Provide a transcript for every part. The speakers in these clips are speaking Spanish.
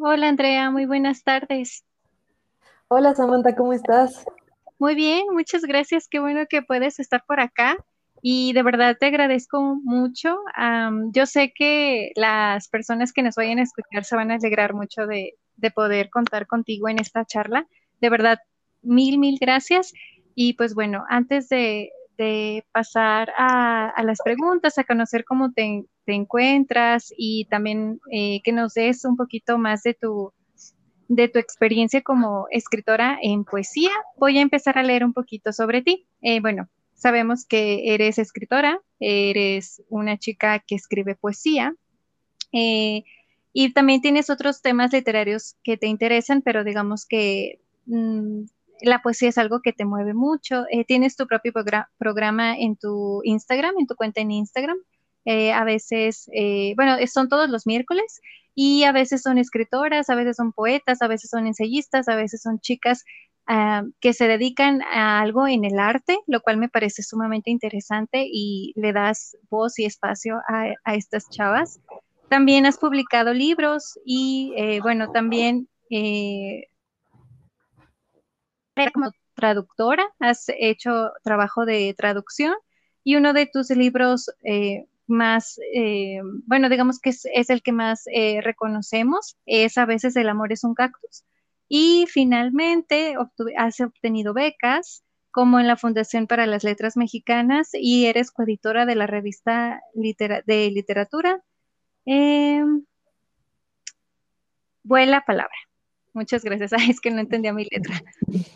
Hola Andrea, muy buenas tardes. Hola Samantha, ¿cómo estás? Muy bien, muchas gracias. Qué bueno que puedes estar por acá y de verdad te agradezco mucho. Yo sé que las personas que nos vayan a escuchar se van a alegrar mucho de, de poder contar contigo en esta charla. De verdad, mil, mil gracias. Y pues bueno, antes de, de pasar a, a las preguntas, a conocer cómo te, te encuentras y también eh, que nos des un poquito más de tu de tu experiencia como escritora en poesía. Voy a empezar a leer un poquito sobre ti. Eh, bueno, sabemos que eres escritora, eres una chica que escribe poesía eh, y también tienes otros temas literarios que te interesan, pero digamos que mmm, la poesía es algo que te mueve mucho. Eh, tienes tu propio programa en tu Instagram, en tu cuenta en Instagram. Eh, a veces, eh, bueno, son todos los miércoles y a veces son escritoras, a veces son poetas, a veces son ensayistas, a veces son chicas uh, que se dedican a algo en el arte, lo cual me parece sumamente interesante y le das voz y espacio a, a estas chavas. También has publicado libros y, eh, bueno, también como traductora, has hecho trabajo de traducción y uno de tus libros eh, más, eh, bueno, digamos que es, el que más eh, reconocemos, es A veces el amor es un cactus. Y finalmente has obtenido becas como en la Fundación para las Letras Mexicanas y eres coeditora de la revista litera de literatura. Eh, Vuela palabra. Muchas gracias. Ay, es que no entendía mi letra.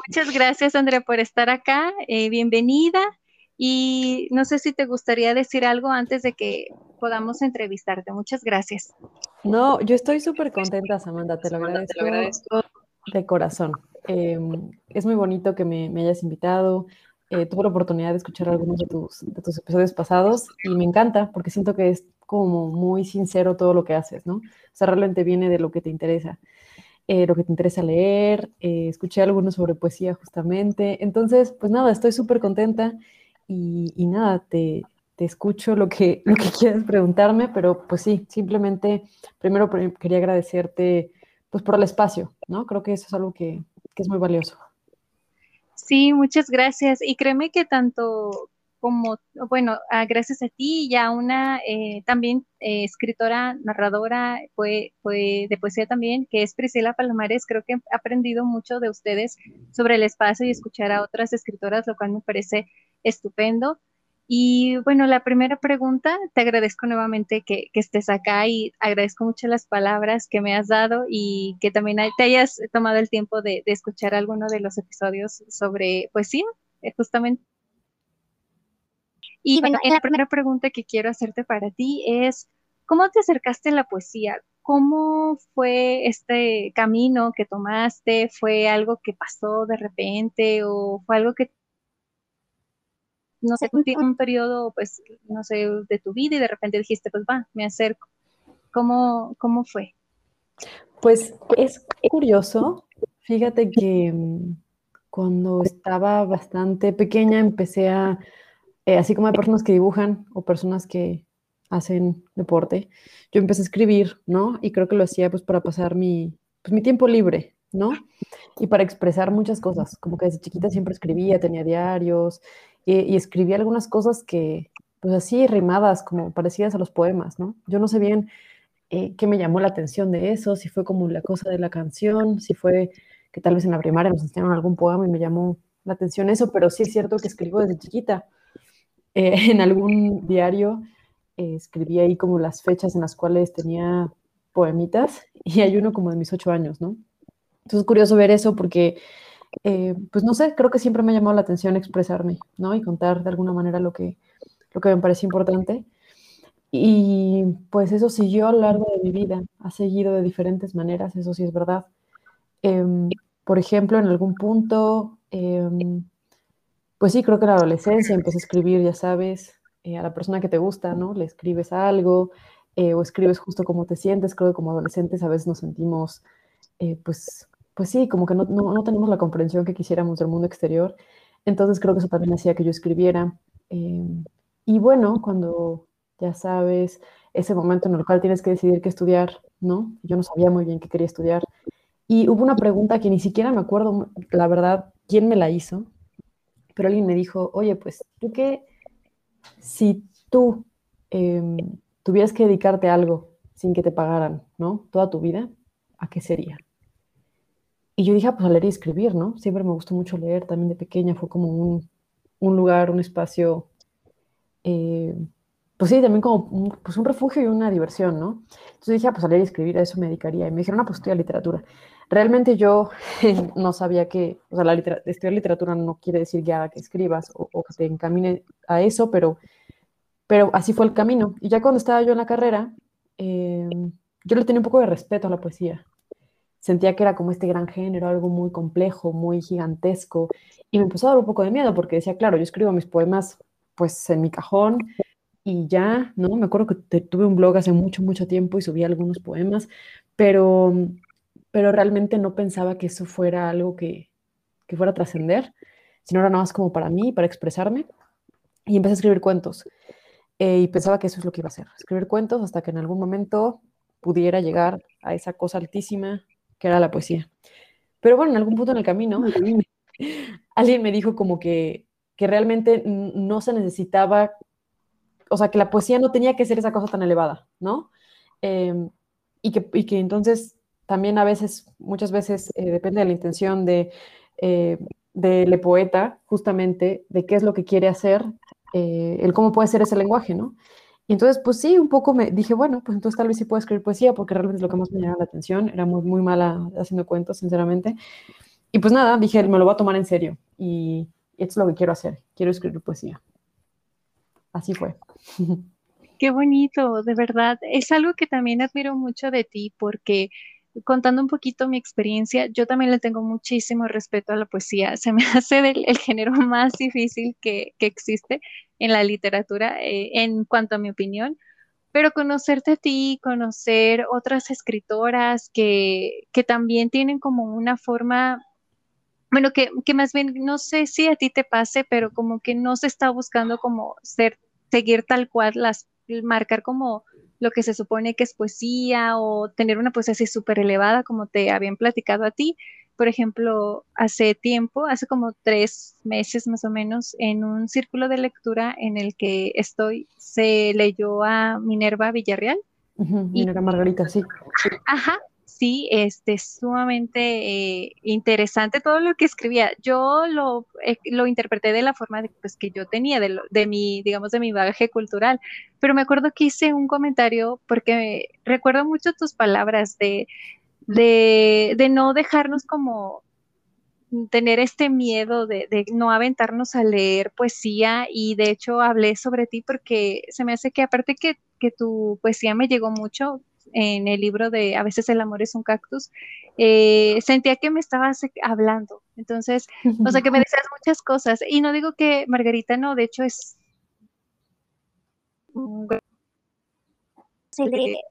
Muchas gracias, Andrea, por estar acá. Eh, bienvenida. Y no sé si te gustaría decir algo antes de que podamos entrevistarte. Muchas gracias. No, yo estoy súper contenta, Samantha, te lo agradezco, te lo agradezco de corazón. Eh, es muy bonito que me, me hayas invitado. Eh, tuve la oportunidad de escuchar algunos de tus, de tus episodios pasados y me encanta porque siento que es como muy sincero todo lo que haces, ¿no? O sea, realmente viene de lo que te interesa. Eh, lo que te interesa leer, eh, escuché algunos sobre poesía justamente. Entonces, pues nada, estoy súper contenta y, y, nada, te, te escucho lo que, lo que quieras preguntarme, pero pues sí, simplemente primero quería agradecerte pues por el espacio, ¿no? Creo que eso es algo que, que es muy valioso. Sí, muchas gracias. Y créeme que tanto como, bueno, ah, gracias a ti y a una eh, también eh, escritora, narradora fue, fue de poesía también, que es Priscila Palomares, creo que he aprendido mucho de ustedes sobre el espacio y escuchar a otras escritoras, lo cual me parece estupendo. Y bueno, la primera pregunta, te agradezco nuevamente que, que, estés acá y agradezco mucho las palabras que me has dado y que también te hayas tomado el tiempo de, de escuchar alguno de los episodios sobre poesía, eh, justamente. Y bueno, la primera pregunta que quiero hacerte para ti es, ¿cómo te acercaste a la poesía? ¿Cómo fue este camino que tomaste? ¿Fue algo que pasó de repente o fue algo que, no sé, un periodo, pues, no sé, de tu vida y de repente dijiste, pues va, me acerco? ¿Cómo, cómo fue? Pues es curioso. Fíjate que mm, cuando estaba bastante pequeña empecé a eh, así como hay personas que dibujan o personas que hacen deporte, yo empecé a escribir, ¿no? Y creo que lo hacía pues para pasar mi, pues, mi tiempo libre, ¿no? Y para expresar muchas cosas, como que desde chiquita siempre escribía, tenía diarios y, y escribía algunas cosas que, pues así rimadas, como parecidas a los poemas, ¿no? Yo no sé bien eh, qué me llamó la atención de eso, si fue como la cosa de la canción, si fue que tal vez en la primaria nos enseñaron algún poema y me llamó la atención eso, pero sí es cierto que escribo desde chiquita eh, en algún diario eh, escribí ahí como las fechas en las cuales tenía poemitas y hay uno como de mis ocho años, ¿no? Entonces es curioso ver eso porque, eh, pues no sé, creo que siempre me ha llamado la atención expresarme, ¿no? Y contar de alguna manera lo que, lo que me parece importante. Y pues eso siguió a lo largo de mi vida, ha seguido de diferentes maneras, eso sí es verdad. Eh, por ejemplo, en algún punto em, pues sí, creo que en la adolescencia empecé a escribir, ya sabes, eh, a la persona que te gusta, ¿no? Le escribes algo eh, o escribes justo como te sientes. Creo que como adolescentes a veces nos sentimos, pues, pues sí, como que no, no, no, tenemos la comprensión que quisiéramos del mundo exterior. Entonces creo que eso también hacía que yo escribiera. y bueno, cuando, ya sabes, ese momento en el cual tienes que decidir qué estudiar, ¿no? Yo no sabía muy bien qué quería estudiar. Y hubo una pregunta que ni siquiera me acuerdo, la verdad, quién me la hizo, pero alguien me dijo, oye, pues tú qué, si tú em, tuvieras que dedicarte a algo sin que te pagaran, ¿no? Toda tu vida, ¿a qué sería? Y yo dije, ah, pues a leer y escribir, ¿no? Siempre me gustó mucho leer, también de pequeña fue como un, un lugar, un espacio, eh, pues sí, también como un, pues un refugio y una diversión, ¿no? Entonces dije, ah, pues a leer y escribir, a eso me dedicaría. Y me dijeron, ah, pues estudia literatura. Realmente yo no sabía que, o sea, la estudiar literatura no quiere decir ya que escribas o, o, que te encamine a eso, pero, pero así fue el camino. Y ya cuando estaba yo en la carrera, eh, yo le tenía un poco de respeto a la poesía sentía que era como este gran género, algo muy complejo, muy gigantesco, y me empezó a dar un poco de miedo porque decía, claro, yo escribo mis poemas pues en mi cajón y ya, ¿no? Me acuerdo que tuve un blog hace mucho, mucho tiempo y subí algunos poemas, pero, pero realmente no pensaba que eso fuera algo que, que fuera a trascender, sino era nada más como para mí, para expresarme, y empecé a escribir cuentos. Eh, y pensaba que eso es lo que iba a hacer, escribir cuentos hasta que en algún momento pudiera llegar a esa cosa altísima que era la poesía. Pero bueno, en algún punto en el camino, alguien me dijo como que, que realmente no se necesitaba, o sea, que la poesía no tenía que ser esa cosa tan elevada, ¿no? Em, y, que, y, que, entonces también a veces, muchas veces, eh, depende de la intención de, eh, del poeta, justamente, de qué es lo que quiere hacer, eh, el cómo puede ser ese lenguaje, ¿no? Y entonces, pues sí, un poco me dije, bueno, pues entonces tal vez sí puedo escribir poesía, porque realmente es lo que más me llamaba la atención. Era muy, muy mala haciendo cuentos, sinceramente. Y pues nada, dije, me lo voy a tomar en serio. Y esto es lo que quiero hacer. Quiero escribir poesía. Así fue. Qué bonito, de verdad. Es algo que también admiro mucho de ti, porque contando un poquito mi experiencia, yo también le tengo muchísimo respeto a la poesía. Se me hace el género más difícil que, que existe en la literatura eh, en cuanto a mi opinión, pero conocerte a ti, conocer otras escritoras que, que también tienen como una forma, bueno, que, que, más bien, no sé si a ti te pase, pero como que no se está buscando como ser, seguir tal cual las, marcar como lo que se supone que es poesía o tener una poesía así súper elevada como te habían platicado a ti, por ejemplo, hace tiempo, hace como tres meses más o menos, en un círculo de lectura en el que estoy, se leyó a Minerva Villarreal. Minerva Margarita, sí. Ajá, sí, este, sumamente eh, interesante todo lo que escribía. Yo lo, eh, lo interpreté de la forma de, pues, que yo tenía, de, de, mi, digamos, de mi bagaje cultural, pero me acuerdo que hice un comentario porque recuerdo mucho tus palabras de de, no dejarnos como tener este miedo de, no aventarnos a leer poesía y de hecho hablé sobre ti porque se me hace que aparte que, tu poesía me llegó mucho en el libro de A veces el amor es un cactus, eh, sentía que me estabas hablando. Entonces, o sea, que me decías muchas cosas. Y no digo que Margarita no, de hecho es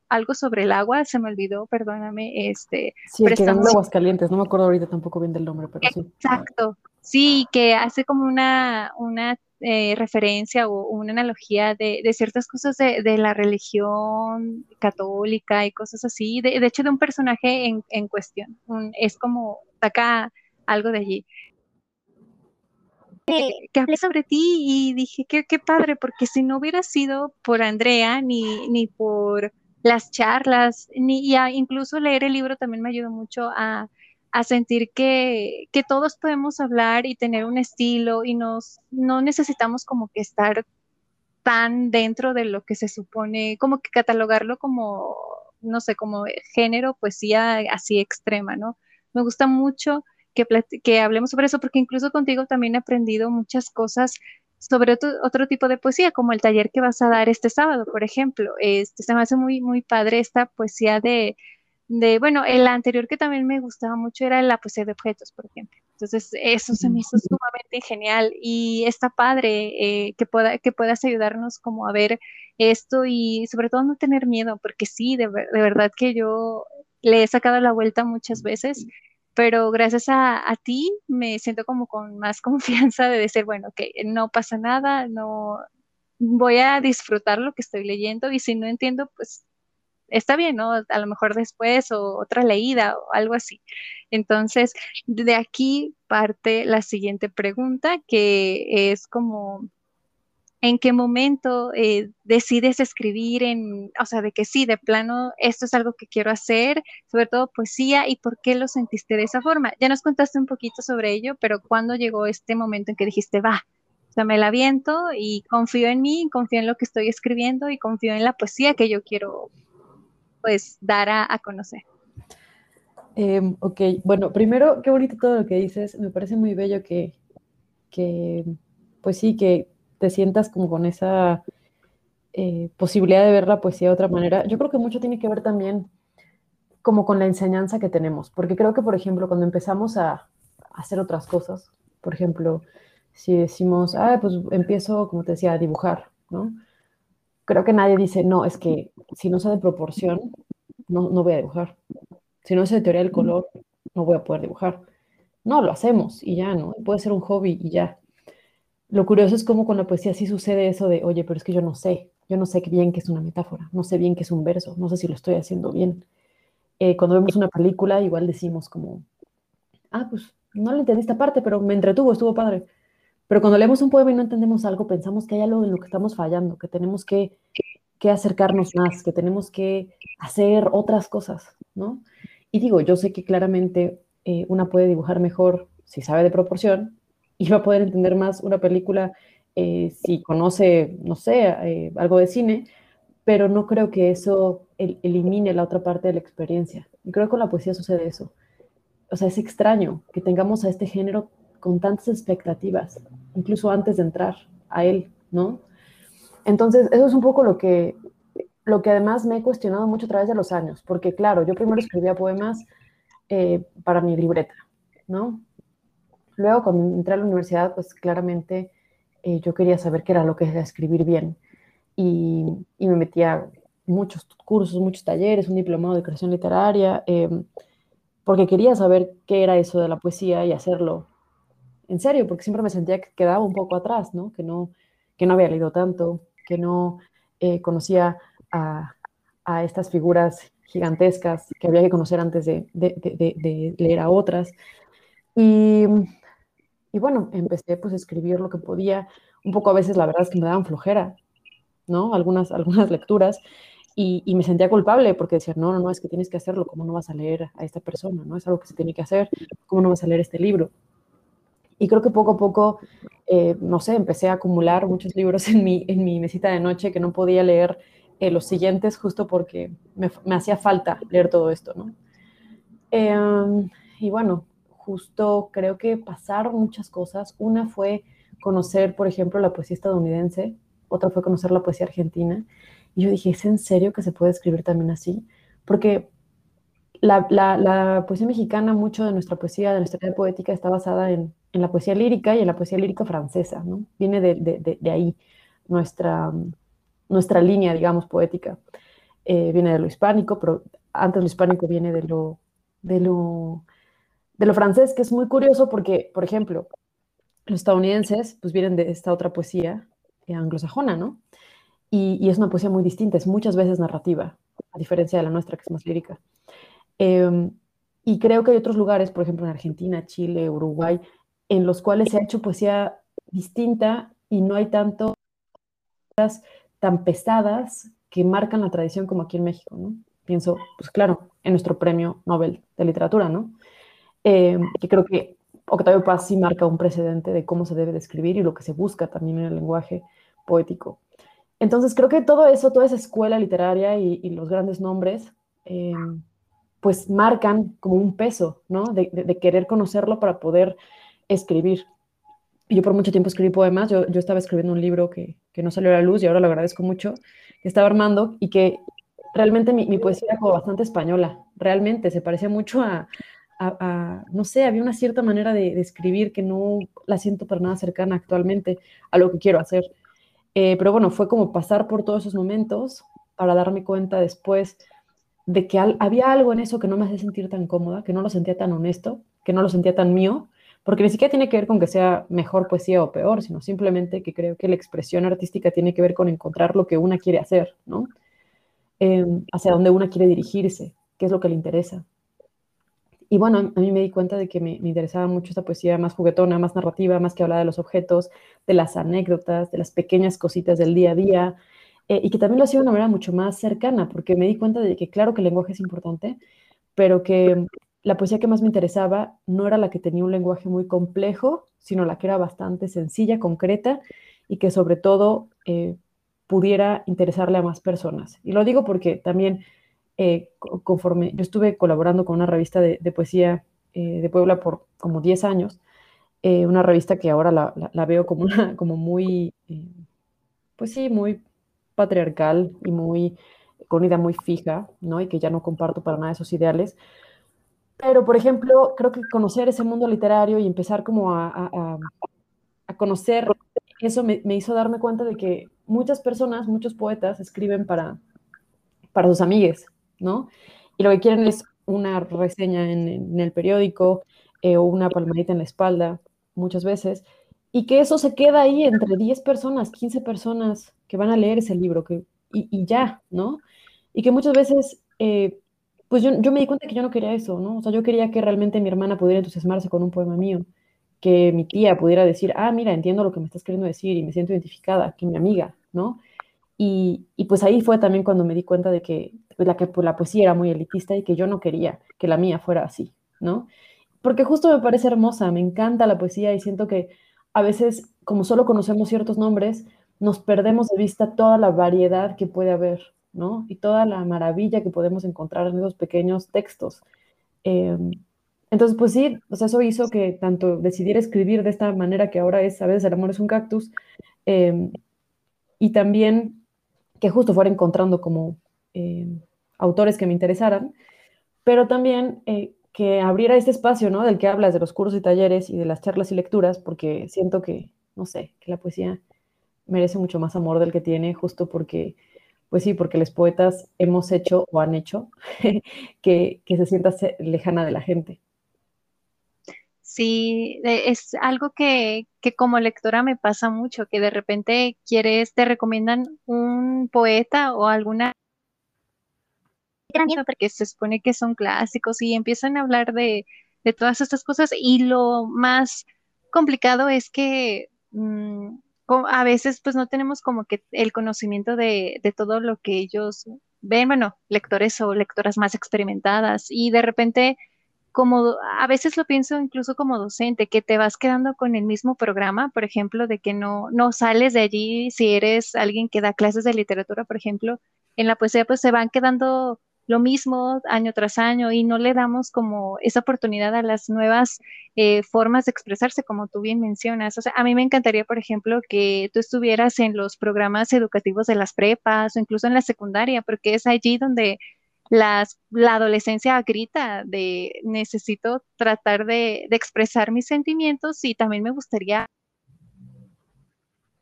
algo sobre el agua, se me olvidó, perdóname, este. Sí, que ganó aguas calientes, no me acuerdo ahorita tampoco bien del nombre, pero sí. Exacto, sí, que hace como una, una eh, referencia o una analogía de, de ciertas cosas de, de, la religión católica y cosas así, de, de hecho de un personaje en, en cuestión, es como saca algo de allí. Que, hablé sobre ti y dije, qué, qué padre, porque si no hubiera sido por Andrea ni, ni por las charlas, ni y incluso leer el libro también me ayudó mucho a, a sentir que, que, todos podemos hablar y tener un estilo y nos, no necesitamos como que estar tan dentro de lo que se supone, como que catalogarlo como, no sé, como género, poesía así extrema, ¿no? Me gusta mucho que, que hablemos sobre eso, porque incluso contigo también he aprendido muchas cosas sobre otro, otro, tipo de poesía, como el taller que vas a dar este sábado, por ejemplo. Este, se me hace muy, muy padre esta poesía de, de, bueno, el anterior que también me gustaba mucho era la poesía de objetos, por ejemplo. Entonces, eso se me hizo sumamente genial y está padre eh, que, pueda, que puedas ayudarnos como a ver esto y sobre todo no tener miedo, porque sí, de, de verdad que yo le he sacado la vuelta muchas veces pero gracias a, ti me siento como con más confianza de decir, bueno, que no pasa nada, no, voy a disfrutar lo que estoy leyendo y si no entiendo, pues está bien, ¿no? A lo mejor después o otra leída o algo así. Entonces, de aquí parte la siguiente pregunta, que es como, ¿en qué momento eh, decides escribir en, o sea, de que sí, de plano, esto es algo que quiero hacer, sobre todo poesía, y por qué lo sentiste de esa forma? Ya nos contaste un poquito sobre ello, pero ¿cuándo llegó este momento en que dijiste, va? O sea, me la viento y confío en mí, confío en lo que estoy escribiendo y confío en la poesía que yo quiero pues dar a, conocer. Em, ok, bueno, primero, qué bonito todo lo que dices. Me parece muy bello que, que pues sí, que te sientas como con esa eh, posibilidad de ver la poesía de otra manera. Yo creo que mucho tiene que ver también como con la enseñanza que tenemos, porque creo que, por ejemplo, cuando empezamos a, hacer otras cosas, por ejemplo, si decimos, ah, pues empiezo, como te decía, a dibujar, ¿no? Creo que nadie dice, no, es que si no sé de proporción, no, no voy a dibujar. Si no sé de teoría del color, no voy a poder dibujar. No, lo hacemos y ya, ¿no? Puede ser un hobby y ya. Lo curioso es cómo con la poesía sí sucede eso de, oye, pero es que yo no sé, yo no sé bien qué es una metáfora, no sé bien qué es un verso, no sé si lo estoy haciendo bien. Eh, cuando vemos una película, igual decimos como, ah, pues no le entendí esta parte, pero me entretuvo, estuvo padre. Pero cuando leemos un poema y no entendemos algo, pensamos que hay algo en lo que estamos fallando, que tenemos que, acercarnos más, que tenemos que hacer otras cosas, ¿no? Y digo, yo sé que claramente eh, una puede dibujar mejor si sabe de proporción y va a poder entender más una película eh, si conoce, no sé, eh, algo de cine, pero no creo que eso elimine la otra parte de la experiencia. Y creo que con la poesía sucede eso. O sea, es extraño que tengamos a este género con tantas expectativas, incluso antes de entrar a él, ¿no? Entonces, eso es un poco lo que, lo que además me he cuestionado mucho a través de los años, porque claro, yo primero escribía poemas eh, para mi libreta, ¿no? Luego, cuando entré a la universidad, pues claramente eh, yo quería saber qué era lo que era escribir bien y, y, me metía muchos cursos, muchos talleres, un diplomado de creación literaria, eh, porque quería saber qué era eso de la poesía y hacerlo en serio, porque siempre me sentía que quedaba un poco atrás, ¿no? Que no, que no había leído tanto, que no eh, conocía a, estas figuras gigantescas que había que conocer antes de, leer a otras. Y, bueno, empecé pues a escribir lo que podía. Un poco a veces la verdad es que me daban flojera, ¿no? Algunas, algunas lecturas. Y, y, me sentía culpable porque decía, no, no, no, es que tienes que hacerlo, ¿cómo no vas a leer a esta persona? ¿no? Es algo que se tiene que hacer, ¿cómo no vas a leer este libro? Y creo que poco a poco, eh, no sé, empecé a acumular muchos libros en mi, en mi mesita de noche que no podía leer eh, los siguientes justo porque me, me, hacía falta leer todo esto, ¿no? Em, y bueno, justo creo que pasaron muchas cosas. Una fue conocer, por ejemplo, la poesía estadounidense, otra fue conocer la poesía argentina. Y yo dije, ¿es en serio que se puede escribir también así? Porque la, la, la poesía mexicana, mucho de nuestra poesía, de nuestra poética, está basada en, en la poesía lírica y en la poesía lírica francesa, ¿no? Viene de, ahí nuestra, nuestra línea, digamos, poética. Eh, viene de lo hispánico, pero antes lo hispánico viene de lo, de lo, de lo francés, que es muy curioso porque, por ejemplo, los estadounidenses pues vienen de esta otra poesía eh, anglosajona, ¿no? Y, es una poesía muy distinta, es muchas veces narrativa, a diferencia de la nuestra, que es más lírica. Em, y creo que hay otros lugares, por ejemplo en Argentina, Chile, Uruguay, en los cuales se ha hecho poesía distinta y no hay tanto tan pesadas que marcan la tradición como aquí en México, ¿no? Pienso, pues claro, en nuestro premio Nobel de literatura, ¿no? Eh, que creo que Octavio Paz sí marca un precedente de cómo se debe de escribir y lo que se busca también en el lenguaje poético. Entonces creo que todo eso, toda esa escuela literaria y, los grandes nombres, eh, pues marcan como un peso, ¿no? de, querer conocerlo para poder escribir. Yo por mucho tiempo escribí poemas, yo, yo estaba escribiendo un libro que, que, no salió a la luz y ahora lo agradezco mucho, que estaba armando y que realmente mi, mi poesía era como bastante española, realmente se parecía mucho a, a, no sé, había una cierta manera de, de, escribir que no la siento para nada cercana actualmente a lo que quiero hacer. Eh, pero bueno, fue como pasar por todos esos momentos para darme cuenta después de que había algo en eso que no me hacía sentir tan cómoda, que no lo sentía tan honesto, que no lo sentía tan mío, porque ni siquiera tiene que ver con que sea mejor poesía o peor, sino simplemente que creo que la expresión artística tiene que ver con encontrar lo que una quiere hacer, ¿no? Em, hacia dónde una quiere dirigirse, qué es lo que le interesa. Y bueno, a mí me di cuenta de que me, interesaba mucho esta poesía más juguetona, más narrativa, más que hablaba de los objetos, de las anécdotas, de las pequeñas cositas del día a día, eh, y que también lo hacía de una manera mucho más cercana, porque me di cuenta de que claro que el lenguaje es importante, pero que la poesía que más me interesaba no era la que tenía un lenguaje muy complejo, sino la que era bastante sencilla, concreta, y que sobre todo eh, pudiera interesarle a más personas. Y lo digo porque también eh, conforme yo estuve colaborando con una revista de, poesía eh, de Puebla por como 10 años, una revista que ahora la, veo como, como muy, pues sí, muy patriarcal y muy, con una idea muy fija, ¿no? Y que ya no comparto para nada esos ideales. Pero, por ejemplo, creo que conocer ese mundo literario y empezar como a, a, conocer eso me, me, hizo darme cuenta de que muchas personas, muchos poetas escriben para, para sus amigues, ¿no? Y lo que quieren es una reseña en, el periódico eh, o una palmadita en la espalda, muchas veces, y que eso se queda ahí entre 10 personas, 15 personas que van a leer ese libro, que, y, ya, ¿no? Y que muchas veces, eh, pues yo, yo, me di cuenta que yo no quería eso, ¿no? O sea, yo quería que realmente mi hermana pudiera entusiasmarse con un poema mío, que mi tía pudiera decir, ah, mira, entiendo lo que me estás queriendo decir y me siento identificada, que mi amiga, ¿no? Y, y, pues ahí fue también cuando me di cuenta de que pues, la, que pues, la poesía era muy elitista y que yo no quería que la mía fuera así, ¿no? Porque justo me parece hermosa, me encanta la poesía y siento que a veces, como solo conocemos ciertos nombres, nos perdemos de vista toda la variedad que puede haber, ¿no? Y toda la maravilla que podemos encontrar en esos pequeños textos. Em, entonces, pues sí, pues eso hizo que tanto decidiera escribir de esta manera que ahora es, a veces el amor es un cactus, em, y también que justo fuera encontrando como eh, autores que me interesaran, pero también eh, que abriera este espacio, ¿no? Del que hablas, de los cursos y talleres y de las charlas y lecturas, porque siento que, no sé, que la poesía merece mucho más amor del que tiene, justo porque, pues sí, porque los poetas hemos hecho o han hecho que, se sienta lejana de la gente. Sí, es algo que, que, como lectora me pasa mucho, que de repente quieres, te recomiendan un poeta o alguna porque se supone que son clásicos y empiezan a hablar de, de todas estas cosas y lo más complicado es que mm, a veces pues no tenemos como que el conocimiento de, de todo lo que ellos ven, bueno, lectores o lectoras más experimentadas y de repente como a veces lo pienso incluso como docente, que te vas quedando con el mismo programa, por ejemplo, de que no, no sales de allí si eres alguien que da clases de literatura, por ejemplo, en la poesía pues se van quedando lo mismo año tras año y no le damos como esa oportunidad a las nuevas eh, formas de expresarse, como tú bien mencionas. O sea, a mí me encantaría, por ejemplo, que tú estuvieras en los programas educativos de las prepas o incluso en la secundaria, porque es allí donde las, la adolescencia grita de necesito tratar de, expresar mis sentimientos y también me gustaría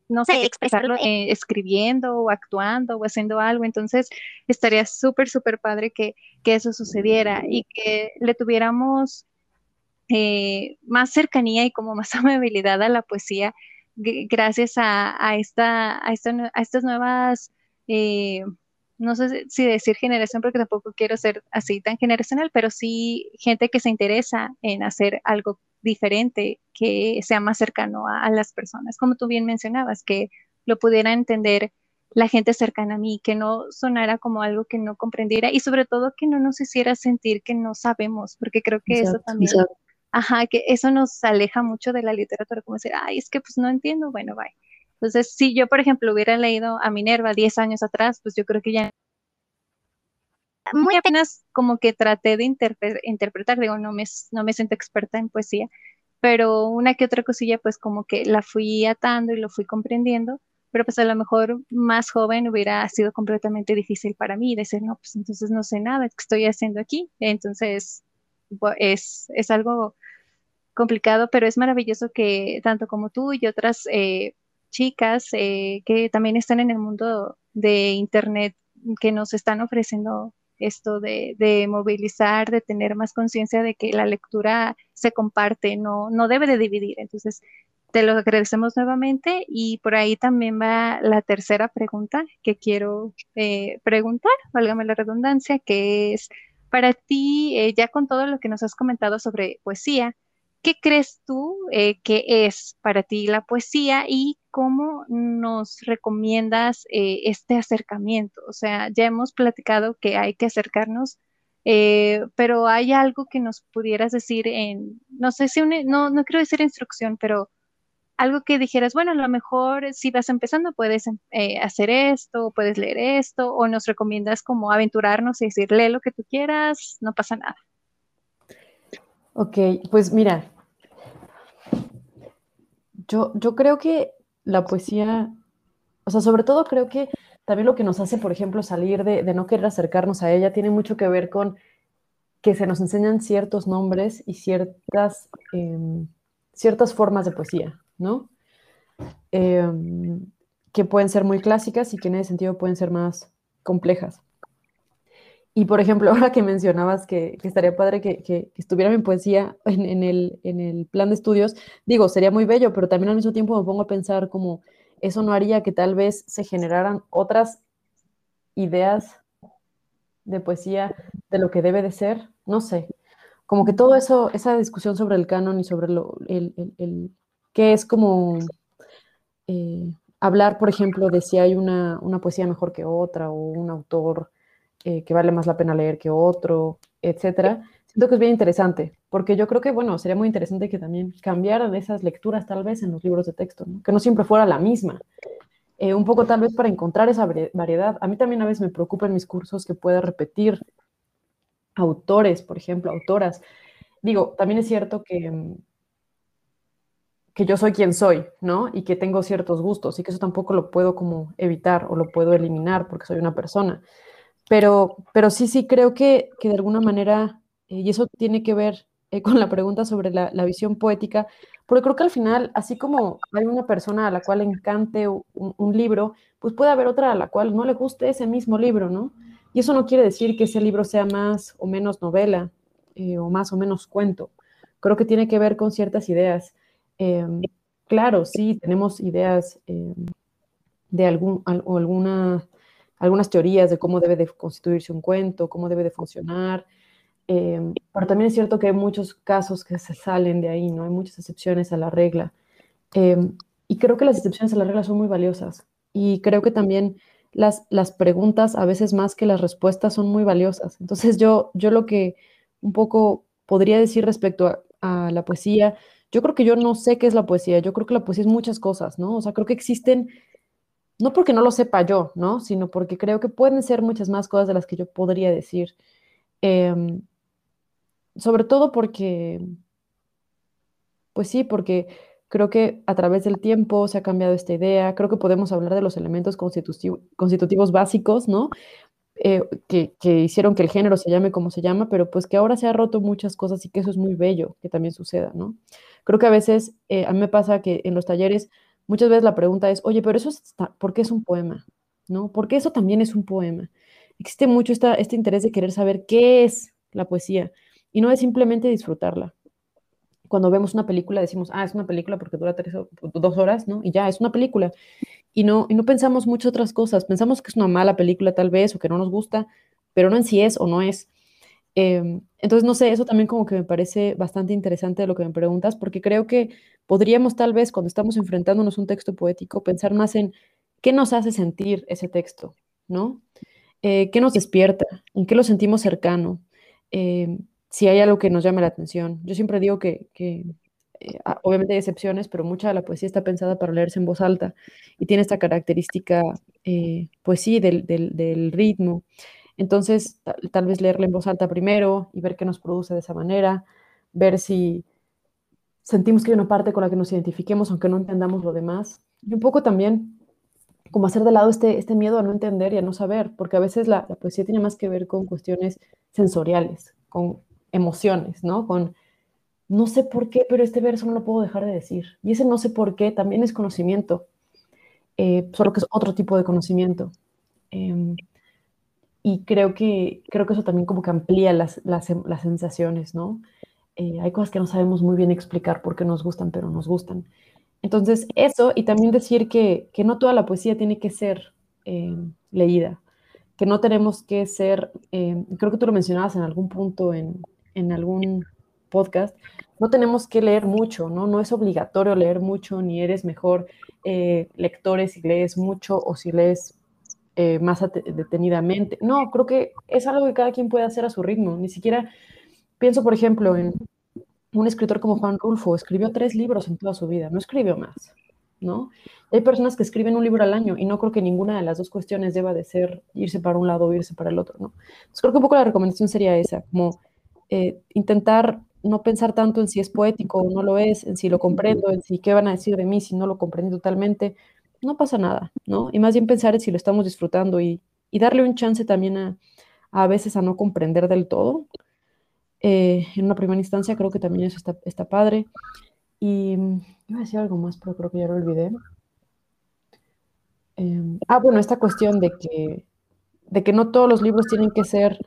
no sé, expresarlo eh, escribiendo o actuando o haciendo algo. Entonces, estaría súper, súper padre que, eso sucediera y que le tuviéramos eh, más cercanía y como más amabilidad a la poesía gracias a, esta, a, a estas nuevas eh, no sé si decir generación porque tampoco quiero ser así tan generacional, pero sí gente que se interesa en hacer algo diferente, que sea más cercano a, las personas, como tú bien mencionabas, que lo pudiera entender la gente cercana a mí, que no sonara como algo que no comprendiera y sobre todo que no nos hiciera sentir que no sabemos, porque creo que eso también, ajá, que eso nos aleja mucho de la literatura, como decir, ay, es que pues no entiendo, bueno, bye. Entonces, si yo, por ejemplo, hubiera leído a Minerva 10 años atrás, pues yo creo que ya muy apenas como que traté de interpretar, digo, no me, no me siento experta en poesía, pero una que otra cosilla, pues como que la fui atando y lo fui comprendiendo, pero pues a lo mejor más joven hubiera sido completamente difícil para mí decir, no, pues entonces no sé nada, ¿qué estoy haciendo aquí? Entonces, es, es algo complicado, pero es maravilloso que tanto como tú y otras eh, chicas eh, que también están en el mundo de Internet, que nos están ofreciendo esto de, de movilizar, de tener más conciencia de que la lectura se comparte, no, no debe de dividir. Entonces, te lo agradecemos nuevamente y por ahí también va la tercera pregunta que quiero eh, preguntar, válgame la redundancia, que es para ti, eh, ya con todo lo que nos has comentado sobre poesía, ¿qué crees tú eh, que es para ti la poesía y cómo nos recomiendas este acercamiento? O sea, ya hemos platicado que hay que acercarnos pero hay algo que nos pudieras decir en, no sé si, no, no quiero decir instrucción, pero algo que dijeras, bueno, a lo mejor si vas empezando puedes eh, hacer esto, puedes leer esto, o nos recomiendas como aventurarnos y decir, lee lo que tú quieras, no pasa nada. Ok, pues mira, yo, yo creo que la poesía, o sea, sobre todo creo que también lo que nos hace, por ejemplo, salir de, no querer acercarnos a ella tiene mucho que ver con que se nos enseñan ciertos nombres y ciertas, em, ciertas formas de poesía. ¿no? Em, que pueden ser muy clásicas y que en ese sentido pueden ser más complejas. Y por ejemplo, ahora que mencionabas que, estaría padre que, estuviera mi poesía en, el, en, el, plan de estudios, digo, sería muy bello, pero también al mismo tiempo me pongo a pensar como eso no haría que tal vez se generaran otras ideas de poesía de lo que debe de ser, no sé, como que todo eso, esa discusión sobre el canon y sobre lo, el, que es como eh, hablar, por ejemplo, de si hay una, poesía mejor que otra o un autor eh, que vale más la pena leer que otro, etcétera. Siento que es bien interesante, porque yo creo que, bueno, sería muy interesante que también cambiaran esas lecturas tal vez en los libros de texto, que no siempre fuera la misma. Eh, un poco tal vez para encontrar esa variedad. A mí también a veces me preocupa en mis cursos que pueda repetir autores, por ejemplo, autoras. Digo, también es cierto que, mm, que yo soy quien soy, ¿no? Y que tengo ciertos gustos y que eso tampoco lo puedo como evitar o lo puedo eliminar porque soy una persona. Pero, pero sí, sí creo que, que de alguna manera, eh, y eso tiene que ver eh, con la pregunta sobre la, la, visión poética, porque creo que al final, así como hay una persona a la cual le encante un, libro, pues puede haber otra a la cual no le guste ese mismo libro, ¿no? Y eso no quiere decir que ese libro sea más o menos novela eh, o más o menos cuento. Creo que tiene que ver con ciertas ideas. Em, claro, sí, tenemos ideas em, de algún, o alguna, algunas teorías de cómo debe de constituirse un cuento, cómo debe de funcionar, em, pero también es cierto que hay muchos casos que se salen de ahí, ¿no? Hay muchas excepciones a la regla. y creo que las excepciones a la regla son muy valiosas. Y creo que también las, las preguntas, a veces más que las respuestas, son muy valiosas. Entonces yo, yo lo que un poco podría decir respecto a la poesía, yo creo que yo no sé qué es la poesía, yo creo que la poesía es muchas cosas, ¿no? O sea, creo que existen, no porque no lo sepa yo, ¿no? Sino porque creo que pueden ser muchas más cosas de las que yo podría decir. Em, sobre todo porque, pues sí, porque creo que a través del tiempo se ha cambiado esta idea, creo que podemos hablar de los elementos constitutivos básicos, ¿no? Eh, que, hicieron que el género se llame como se llama, pero pues que ahora se ha roto muchas cosas y que eso es muy bello que también suceda, ¿no? Creo que a veces, eh, a mí me pasa que en los talleres, muchas veces la pregunta es, oye, pero eso es, ¿por qué es un poema? ¿No? Porque eso también es un poema. Existe mucho esta, este interés de querer saber qué es la poesía y no es simplemente disfrutarla. Cuando vemos una película decimos, ah, es una película porque dura tres o dos horas, ¿no? Y ya, es una película y no, y no pensamos muchas otras cosas. Pensamos que es una mala película tal vez o que no nos gusta, pero no en sí es o no es. Em, entonces, no sé, eso también como que me parece bastante interesante de lo que me preguntas, porque creo que podríamos tal vez cuando estamos enfrentándonos a un texto poético pensar más en qué nos hace sentir ese texto, ¿no? Eh, ¿Qué nos despierta? ¿En qué lo sentimos cercano? Em, si hay algo que nos llame la atención. Yo siempre digo que, que eh, ah, obviamente hay excepciones, pero mucha de la poesía está pensada para leerse en voz alta y tiene esta característica, eh, pues sí, del, del, ritmo. Entonces, tal, vez leerla en voz alta primero y ver qué nos produce de esa manera, ver si sentimos que hay una parte con la que nos identifiquemos, aunque no entendamos lo demás. Y un poco también como hacer de lado este, este miedo a no entender y a no saber, porque a veces la, la poesía tiene más que ver con cuestiones sensoriales, con emociones, ¿no? Con no sé por qué, pero este verso no lo puedo dejar de decir. Y ese no sé por qué también es conocimiento, eh, solo que es otro tipo de conocimiento. Em, y creo que, creo que eso también como que amplía las, las, las sensaciones, ¿no? Eh, hay cosas que no sabemos muy bien explicar por qué nos gustan, pero nos gustan. Entonces, eso, y también decir que, que no toda la poesía tiene que ser eh, leída, que no tenemos que ser, eh, creo que tú lo mencionabas en algún punto en, en algún podcast, no tenemos que leer mucho, ¿no? No es obligatorio leer mucho, ni eres mejor lectores si lees mucho o si lees más detenidamente. No, creo que es algo que cada quien puede hacer a su ritmo. Ni siquiera pienso, por ejemplo, en un escritor como Juan Rulfo, escribió tres libros en toda su vida, no escribió más, ¿no? Hay personas que escriben un libro al año y no creo que ninguna de las dos cuestiones deba de ser irse para un lado o irse para el otro, ¿no? Entonces creo que un poco la recomendación sería esa, como eh, intentar no pensar tanto en si es poético o no lo es, en si lo comprendo, en si qué van a decir de mí si no lo comprendí totalmente, no pasa nada, ¿no? Y más bien pensar en si lo estamos disfrutando y, darle un chance también a, a veces a no comprender del todo. Eh, en una primera instancia creo que también eso está, está padre. Y iba a decir algo más, pero creo que ya lo olvidé. Em, ah, bueno, esta cuestión de que, de que no todos los libros tienen que ser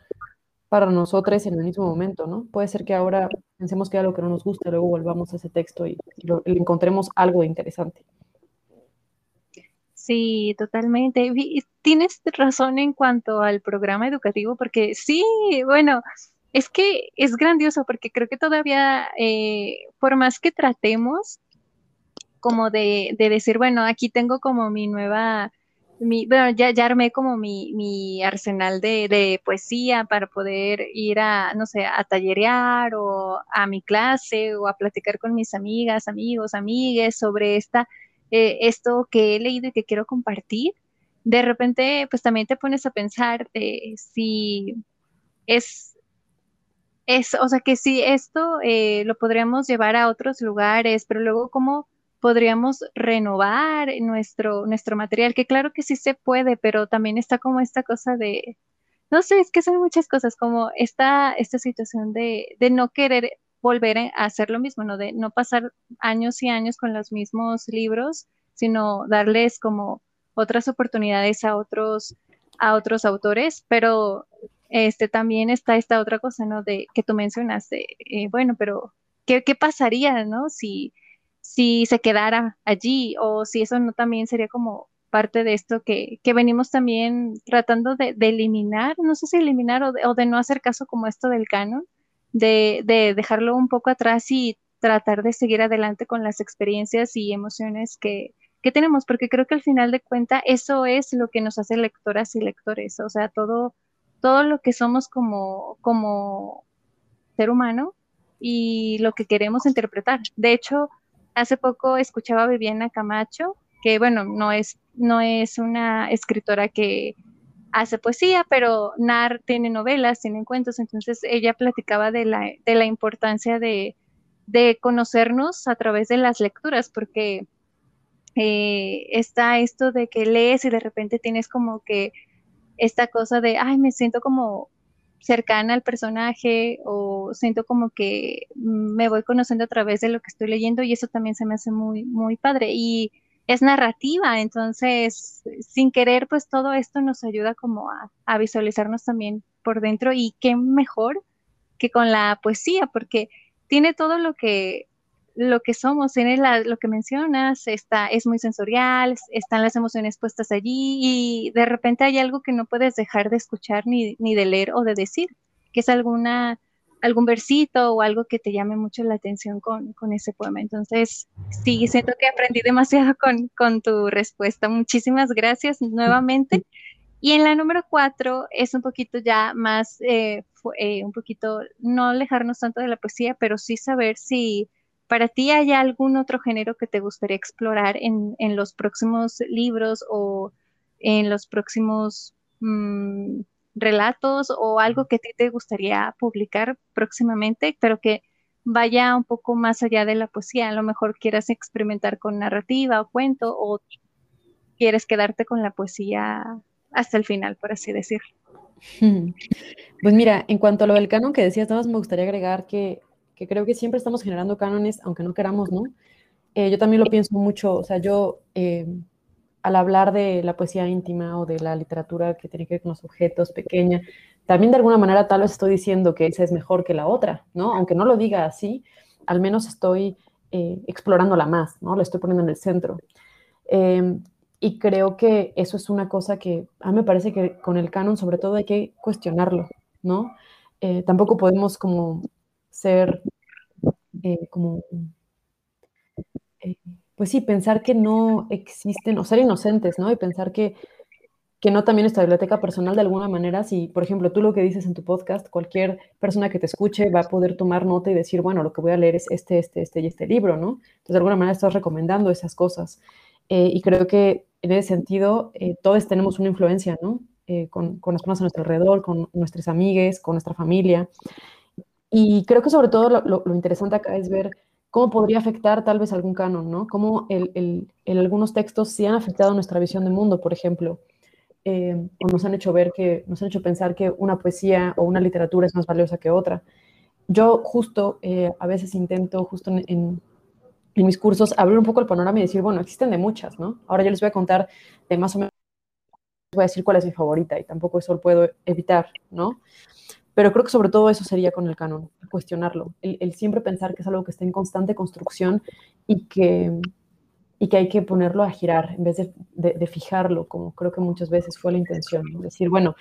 para nosotros en el mismo momento, ¿no? Puede ser que ahora pensemos que hay algo que no nos gusta, luego volvamos a ese texto y, encontremos algo interesante. Sí, totalmente. Tienes razón en cuanto al programa educativo, porque sí, bueno, es que es grandioso, porque creo que todavía, eh, por más que tratemos como de, de decir, bueno, aquí tengo como mi nueva bueno, ya, armé como mi, arsenal de, poesía para poder ir a, no sé, a tallerear o a mi clase o a platicar con mis amigas, amigos, amigues sobre esta, eh, esto que he leído y que quiero compartir. De repente, pues también te pones a pensar de si es, es o sea, que si esto eh, lo podríamos llevar a otros lugares, pero luego cómo podríamos renovar nuestro, nuestro material, que claro que sí se puede, pero también está como esta cosa de, no sé, es que son muchas cosas, como esta, esta situación de, de no querer volver a hacer lo mismo, ¿no? De no pasar años y años con los mismos libros, sino darles como otras oportunidades a otros, a otros autores, pero este también está esta otra cosa, ¿no? De que tú mencionaste, eh, bueno, pero ¿qué, ¿qué, pasaría, ¿no? Si, si se quedara allí o si eso no también sería como parte de esto que, venimos también tratando de, eliminar, no sé si eliminar o de, no hacer caso como esto del canon, de, dejarlo un poco atrás y tratar de seguir adelante con las experiencias y emociones que, tenemos, porque creo que al final de cuenta eso es lo que nos hace lectoras y lectores, o sea, todo, todo lo que somos como, como ser humano y lo que queremos interpretar. De hecho, hace poco escuchaba a Viviana Camacho, que bueno, no es, no es una escritora que hace poesía, pero NAR tiene novelas, tiene cuentos, entonces ella platicaba de la, de la importancia de, conocernos a través de las lecturas, porque eh, está esto de que lees y de repente tienes como que esta cosa de, ay, me siento como cercana al personaje o siento como que me voy conociendo a través de lo que estoy leyendo y eso también se me hace muy, muy padre. Y es narrativa, entonces sin querer pues todo esto nos ayuda como a, a visualizarnos también por dentro y qué mejor que con la poesía, porque tiene todo lo que lo que somos, tiene lo que mencionas, está, es muy sensorial, están las emociones puestas allí y de repente hay algo que no puedes dejar de escuchar ni, ni de leer o de decir, que es alguna, algún versito o algo que te llame mucho la atención con, con ese poema. Entonces, sí, siento que aprendí demasiado con, con tu respuesta. Muchísimas gracias nuevamente. Y en la número cuatro es un poquito ya más, eh, eh, un poquito, no alejarnos tanto de la poesía, pero sí saber si ¿Para ti hay algún otro género que te gustaría explorar en, los próximos libros o en los próximos mm, relatos o algo que a ti te gustaría publicar próximamente, pero que vaya un poco más allá de la poesía? A lo mejor quieras experimentar con narrativa o cuento o quieres quedarte con la poesía hasta el final, por así decirlo. Pues mira, en cuanto a lo del canon que decías, nada más me gustaría agregar que que creo que siempre estamos generando cánones, aunque no queramos, ¿no? Eh, yo también lo pienso mucho, o sea, yo, eh, al hablar de la poesía íntima o de la literatura que tiene que ver con los objetos pequeña, también de alguna manera tal vez estoy diciendo que esa es mejor que la otra, ¿no? Aunque no lo diga así, al menos estoy eh, explorándola más, ¿no? La estoy poniendo en el centro. Em, y creo que eso es una cosa que a mí me parece que con el canon sobre todo hay que cuestionarlo, ¿no? Eh, tampoco podemos como ser eh, como, eh, pues sí, pensar que no existen, o ser inocentes, ¿no? Y pensar que, que no también esta biblioteca personal de alguna manera, si, por ejemplo, tú lo que dices en tu podcast, cualquier persona que te escuche va a poder tomar nota y decir, bueno, lo que voy a leer es este, este, este y este libro, ¿no? Entonces, de alguna manera estás recomendando esas cosas. y creo que en ese sentido, todos tenemos una influencia, ¿no? con, con, las personas a nuestro alrededor, con nuestras amigas, con nuestra familia. Y creo que sobre todo lo, interesante acá es ver cómo podría afectar tal vez algún canon, ¿no? Cómo el, el, algunos textos sí han afectado nuestra visión de mundo, por ejemplo, eh, o nos han hecho ver que, nos han hecho pensar que una poesía o una literatura es más valiosa que otra. Yo justo eh, a veces intento, justo en, en, mis cursos, abrir un poco el panorama y decir, bueno, existen de muchas, ¿no? Ahora yo les voy a contar de más o menos, voy a decir cuál es mi favorita y tampoco eso lo puedo evitar, ¿no? Pero creo que sobre todo eso sería con el canon, cuestionarlo, el, siempre pensar que es algo que está en constante construcción y que, y que hay que ponerlo a girar en vez de, fijarlo, como creo que muchas veces fue la intención. Decir, bueno,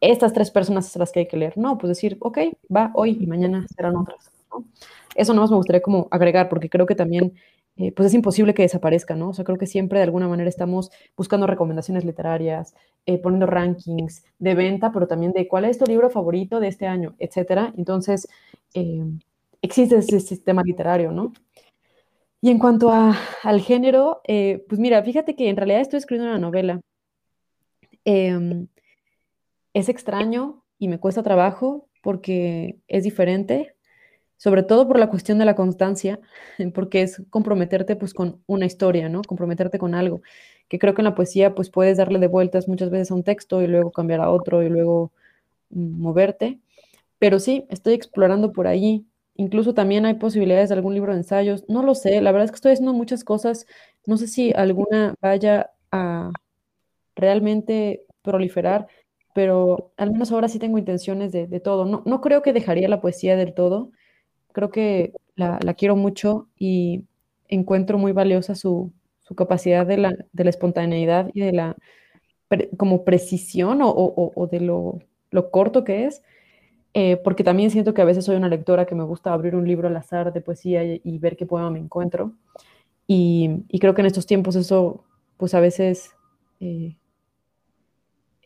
estas tres personas son las que hay que leer. No, pues decir, ok, va hoy y mañana serán otras. Eso no más me gustaría como agregar, porque creo que también eh, pues es imposible que desaparezca, ¿no? O sea, creo que siempre de alguna manera estamos buscando recomendaciones literarias, eh, poniendo rankings de venta, pero también de cuál es tu libro favorito de este año, etcétera. Entonces, eh, existe ese sistema literario, ¿no? Y en cuanto a, al género, pues mira, fíjate que en realidad estoy escribiendo una novela. Em, es extraño y me cuesta trabajo porque es diferente, sobre todo por la cuestión de la constancia, porque es comprometerte pues con una historia, ¿no? Comprometerte con algo, que creo que en la poesía pues puedes darle de vueltas muchas veces a un texto y luego cambiar a otro y luego mm, moverte, pero sí, estoy explorando por ahí, incluso también hay posibilidades de algún libro de ensayos, no lo sé, la verdad es que estoy haciendo muchas cosas, no sé si alguna vaya a realmente proliferar, pero al menos ahora sí tengo intenciones de, de todo, no, no creo que dejaría la poesía del todo, creo que la, quiero mucho y encuentro muy valiosa su, capacidad de la, espontaneidad y de la como precisión o, de lo, corto que es, eh, porque también siento que a veces soy una lectora que me gusta abrir un libro al azar de poesía y, ver qué poema me encuentro. Y, creo que en estos tiempos eso, pues a veces eh,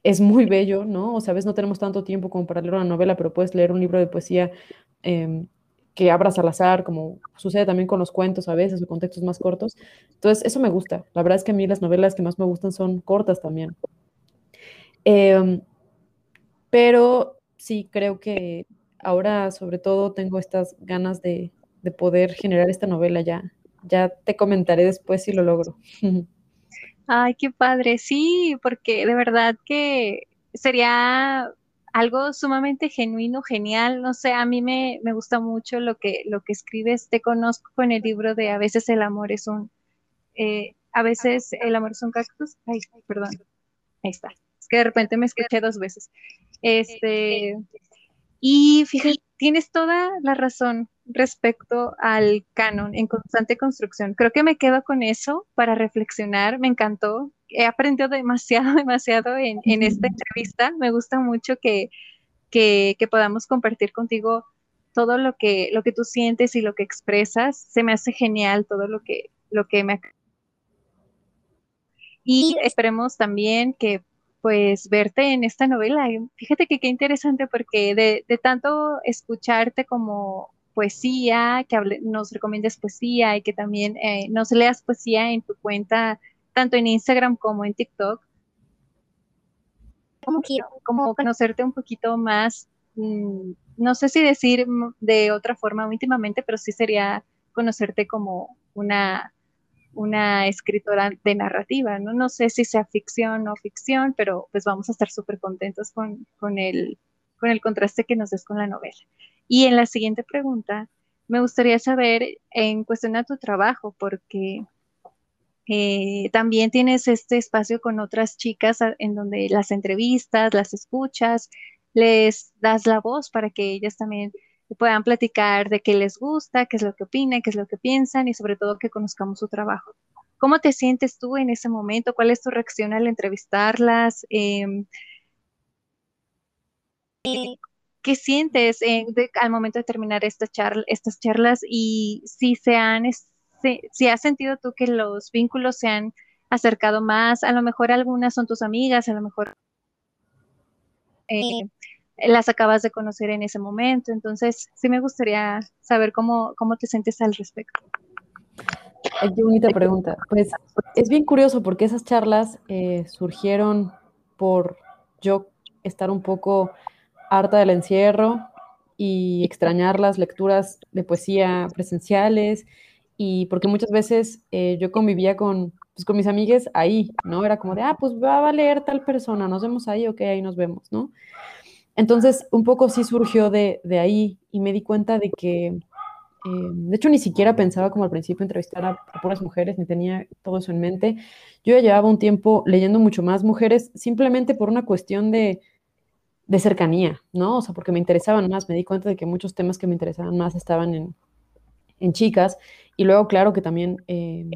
es muy bello, ¿no? O sea, a veces no tenemos tanto tiempo como para leer una novela, pero puedes leer un libro de poesía em, que abras al azar, como sucede también con los cuentos a veces o con textos más cortos. Entonces, eso me gusta. La verdad es que a mí las novelas que más me gustan son cortas también. Em, pero sí, creo que ahora sobre todo tengo estas ganas de, de poder generar esta novela ya. Ya te comentaré después si lo logro. Ay, qué padre, sí, porque de verdad que sería algo sumamente genuino, genial. No sé, a mí me, me, gusta mucho lo que, lo que escribes. Te conozco con el libro de A veces el amor es un, eh, a veces el amor es un cactus. Ay, perdón. Ahí está. Es que de repente me escuché dos veces. Este, y fíjate, tienes toda la razón respecto al canon en constante construcción. Creo que me quedo con eso para reflexionar. Me encantó he aprendido demasiado, demasiado en, esta entrevista. Me gusta mucho que, podamos compartir contigo todo lo que, lo que tú sientes y lo que expresas. Se me hace genial todo lo que, lo que me... Y esperemos también que pues verte en esta novela. Fíjate que qué interesante porque de, tanto escucharte como poesía, que nos recomiendes poesía y que también eh, nos leas poesía en tu cuenta tanto en Instagram como en TikTok. Como conocerte un poquito más, mm, no sé si decir de otra forma íntimamente, pero sí sería conocerte como una, una escritora de narrativa, ¿no? No sé si sea ficción o ficción, pero pues vamos a estar súper contentos con, con, el, con el contraste que nos des con la novela. Y en la siguiente pregunta, me gustaría saber en cuestión a tu trabajo, porque eh, también tienes este espacio con otras chicas en donde las entrevistas, las escuchas, les das la voz para que ellas también puedan platicar de qué les gusta, qué es lo que opinan, qué es lo que piensan y sobre todo que conozcamos su trabajo. ¿Cómo te sientes tú en ese momento? ¿Cuál es tu reacción al entrevistarlas? ¿Qué sientes al momento de terminar esta estas charlas y si se han, si, has sentido tú que los vínculos se han acercado más? A lo mejor algunas son tus amigas, a lo mejor eh, las acabas de conocer en ese momento. Entonces, sí me gustaría saber cómo, cómo te sientes al respecto. qué bonita pregunta. Pues es bien curioso porque esas charlas eh, surgieron por yo estar un poco harta del encierro y extrañar las lecturas de poesía presenciales y porque muchas veces eh, yo convivía con, pues, con mis amigas ahí, ¿no? Era como de, ah, pues va a leer tal persona, nos vemos ahí, ok, ahí nos vemos, ¿no? Entonces, un poco sí surgió de, de ahí y me di cuenta de que, eh, de hecho, ni siquiera pensaba como al principio entrevistar a, a, puras mujeres, ni tenía todo eso en mente. Yo ya llevaba un tiempo leyendo mucho más mujeres, simplemente por una cuestión de, de cercanía, ¿no? O sea, porque me interesaban más, me di cuenta de que muchos temas que me interesaban más estaban en, en chicas. Y luego, claro que también eh,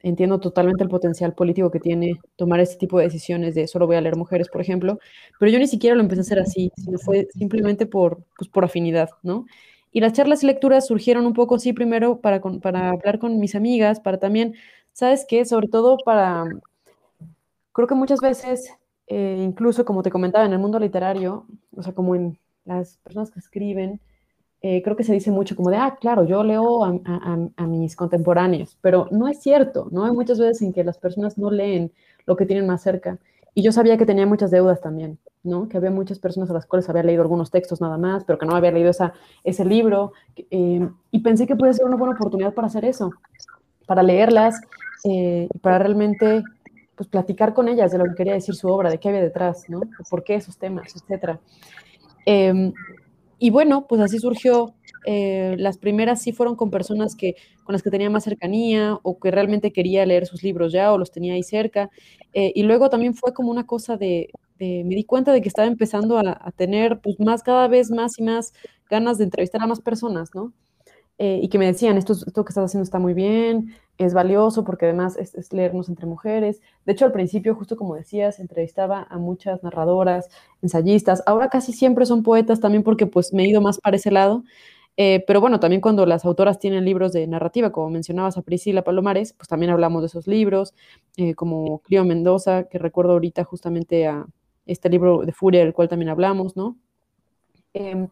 entiendo totalmente el potencial político que tiene tomar este tipo de decisiones de solo voy a leer mujeres, por ejemplo, pero yo ni siquiera lo empecé a hacer así, sino fue simplemente por, pues, por afinidad, ¿no? Y las charlas y lecturas surgieron un poco, sí, primero para, para hablar con mis amigas, para también, ¿sabes qué? Sobre todo para, creo que muchas veces eh, incluso como te comentaba, en el mundo literario, o sea, como en las personas que escriben, eh, creo que se dice mucho como de, ah, claro, yo leo a, mis contemporáneos, pero no es cierto, ¿no? Hay muchas veces en que las personas no leen lo que tienen más cerca. Y yo sabía que tenía muchas deudas también, ¿no? Que había muchas personas a las cuales había leído algunos textos nada más, pero que no había leído esa, ese libro. Eh, y pensé que puede ser una buena oportunidad para hacer eso, para leerlas para realmente pues platicar con ellas de lo que quería decir su obra, de qué había detrás, ¿no? por qué esos temas, etcétera. Em, y bueno, pues así surgió. Eh, las primeras sí fueron con personas que, con las que tenía más cercanía o que realmente quería leer sus libros ya o los tenía ahí cerca. Eh, y luego también fue como una cosa de, me di cuenta de que estaba empezando a, a, tener pues más, cada vez más y más ganas de entrevistar a más personas, ¿no? Eh, y que me decían, esto, esto que estás haciendo está muy bien, es valioso porque además es, leernos entre mujeres. De hecho, al principio, justo como decías, entrevistaba a muchas narradoras, ensayistas, ahora casi siempre son poetas también porque pues me he ido más para ese lado. Eh, pero bueno, también cuando las autoras tienen libros de narrativa, como mencionabas a Priscila Palomares, pues también hablamos de esos libros, eh, como Clio Mendoza, que recuerdo ahorita justamente a este libro de Furia, del cual también hablamos, ¿no? Em,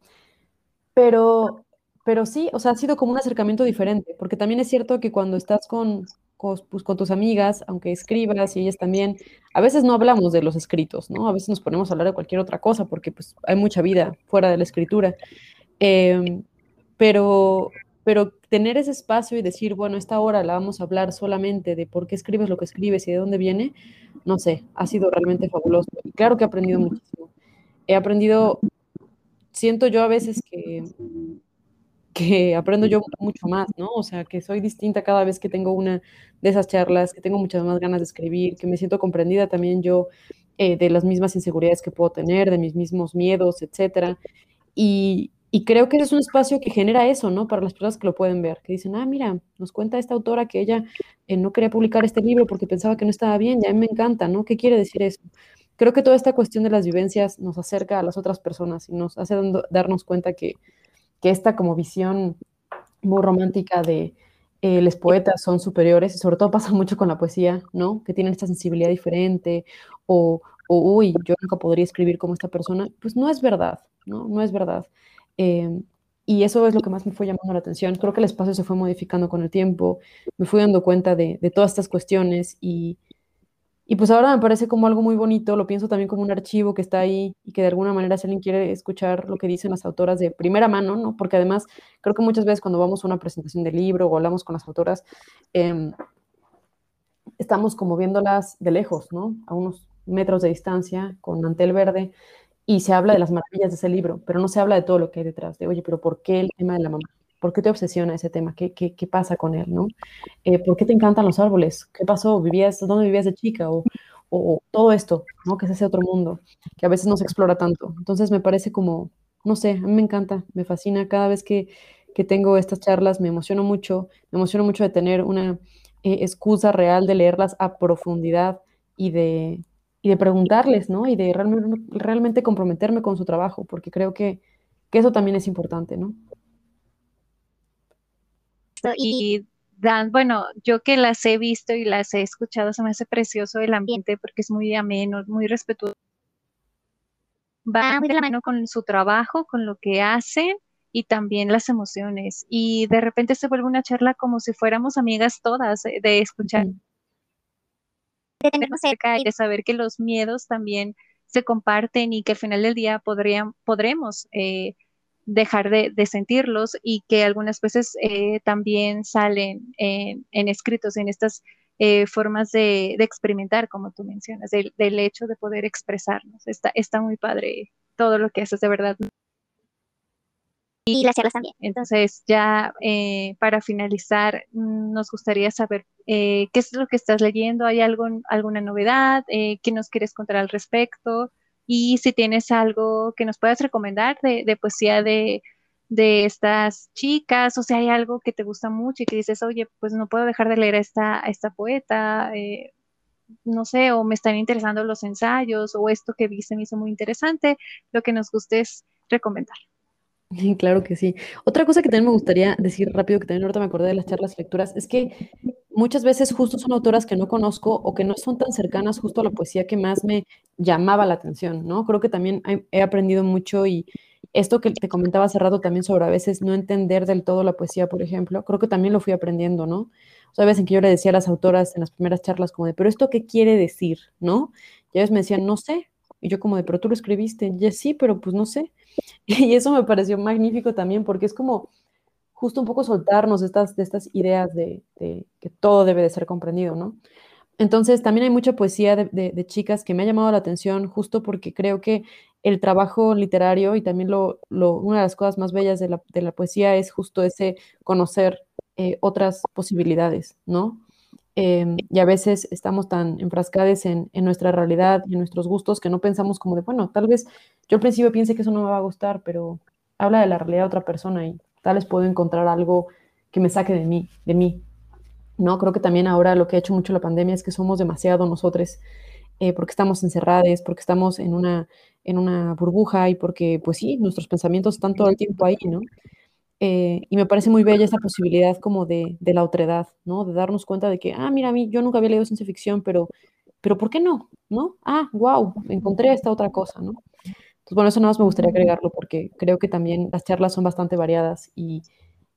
pero pero sí, o sea, ha sido como un acercamiento diferente, porque también es cierto que cuando estás con, pues, con, tus amigas, aunque escribas y ellas también, a veces no hablamos de los escritos, ¿no? A veces nos ponemos a hablar de cualquier otra cosa, porque pues hay mucha vida fuera de la escritura. Em, pero, pero tener ese espacio y decir, bueno, esta hora la vamos a hablar solamente de por qué escribes lo que escribes y de dónde viene, no sé, ha sido realmente fabuloso. Y claro que he aprendido muchísimo. He aprendido, siento yo a veces que que aprendo yo mucho más, ¿no? O sea, que soy distinta cada vez que tengo una de esas charlas, que tengo muchas más ganas de escribir, que me siento comprendida también yo eh, de las mismas inseguridades que puedo tener, de mis mismos miedos, etcétera. Y, y creo que es un espacio que genera eso, ¿no? Para las personas que lo pueden ver, que dicen, ah, mira, nos cuenta esta autora que ella eh, no quería publicar este libro porque pensaba que no estaba bien, ya a mí me encanta, ¿no? ¿Qué quiere decir eso? Creo que toda esta cuestión de las vivencias nos acerca a las otras personas y nos hace darnos cuenta que que esta como visión muy romántica de eh, los poetas son superiores, y sobre todo pasa mucho con la poesía, ¿no? Que tienen esta sensibilidad diferente, o, uy, yo nunca podría escribir como esta persona, pues no es verdad, ¿no? No es verdad. Em, y eso es lo que más me fue llamando la atención. Creo que el espacio se fue modificando con el tiempo, me fui dando cuenta de todas estas cuestiones y, y pues ahora me parece como algo muy bonito, lo pienso también como un archivo que está ahí y que de alguna manera si alguien quiere escuchar lo que dicen las autoras de primera mano, ¿no? Porque además creo que muchas veces cuando vamos a una presentación de libro o hablamos con las autoras, em, estamos como viéndolas de lejos, ¿no? A unos metros de distancia, con mantel verde, y se habla de las maravillas de ese libro, pero no se habla de todo lo que hay detrás, de, oye, pero ¿por qué el tema de la mamá? ¿Por qué te obsesiona ese tema? ¿Qué, qué, qué pasa con él, no? Eh, ¿Por qué te encantan los árboles? ¿Qué pasó? ¿Vivías, ¿Dónde vivías de chica? O, o todo esto, ¿no? Que es ese otro mundo que a veces no se explora tanto. Entonces me parece como, no sé, a mí me encanta, me fascina cada vez que, que tengo estas charlas, me emociono mucho, me emociono mucho de tener una eh, excusa real de leerlas a profundidad y de, y de preguntarles, ¿no? Y de realmente, realmente comprometerme con su trabajo, porque creo que, que eso también es importante, ¿no? Y Dan, bueno, yo que las he visto y las he escuchado, se me hace precioso el ambiente porque es muy ameno, muy respetuoso. Va muy de la mano con su trabajo, con lo que hacen y también las emociones. Y de repente se vuelve una charla como si fuéramos amigas todas, eh, de escuchar. De tenernos cerca y de saber que los miedos también se comparten y que al final del día podrían, podremos eh, dejar de, sentirlos y que algunas veces eh, también salen en, escritos, en estas eh, formas de, experimentar, como tú mencionas, del, hecho de poder expresarnos. Está, está muy padre todo lo que haces, de verdad. Y las charlas también. Entonces, ya eh, para finalizar, nos gustaría saber qué es lo que estás leyendo, ¿hay algo, alguna novedad? ¿Qué nos quieres contar al respecto? Y si tienes algo que nos puedas recomendar de, poesía de, estas chicas, o si hay algo que te gusta mucho y que dices, oye, pues no puedo dejar de leer a esta, esta poeta, eh, no sé, o me están interesando los ensayos, o esto que vi se me hizo muy interesante, lo que nos guste es recomendar. Claro que sí. Otra cosa que también me gustaría decir rápido, que también ahorita me acordé de las charlas lecturas, es que muchas veces justo son autoras que no conozco o que no son tan cercanas justo a la poesía que más me llamaba la atención, ¿no? Creo que también he aprendido mucho y esto que te comentaba hace rato también sobre a veces no entender del todo la poesía, por ejemplo, creo que también lo fui aprendiendo, ¿no? O sea, a veces en que yo le decía a las autoras en las primeras charlas como de, pero esto qué quiere decir, ¿no? Y ellos me decían, no sé. Y yo como de, pero tú lo escribiste. Y sí, pero pues no sé. Y eso me pareció magnífico también porque es como justo un poco soltarnos de estas, de estas ideas de, que todo debe de ser comprendido, ¿no? Entonces, también hay mucha poesía de, chicas que me ha llamado la atención justo porque creo que el trabajo literario y también lo, una de las cosas más bellas de la, poesía es justo ese conocer eh, otras posibilidades, ¿no? Em, y a veces estamos tan enfrascados en, en, nuestra realidad y en nuestros gustos que no pensamos como de, bueno, tal vez yo al principio piense que eso no me va a gustar, pero habla de la realidad de otra persona y tal vez puedo encontrar algo que me saque de mí, de mí. ¿no? Creo que también ahora lo que ha hecho mucho la pandemia es que somos demasiado nosotros, eh, porque estamos encerrados, porque estamos en una, en una burbuja y porque, pues sí, nuestros pensamientos están todo el tiempo ahí, ¿no? Eh, y me parece muy bella esa posibilidad como de, de, la otredad, ¿no? De darnos cuenta de que, ah, mira, a mí yo nunca había leído ciencia ficción, pero, pero ¿por qué no? ¿No? Ah, wow, encontré esta otra cosa, ¿no? Entonces, bueno, eso nada más me gustaría agregarlo porque creo que también las charlas son bastante variadas y,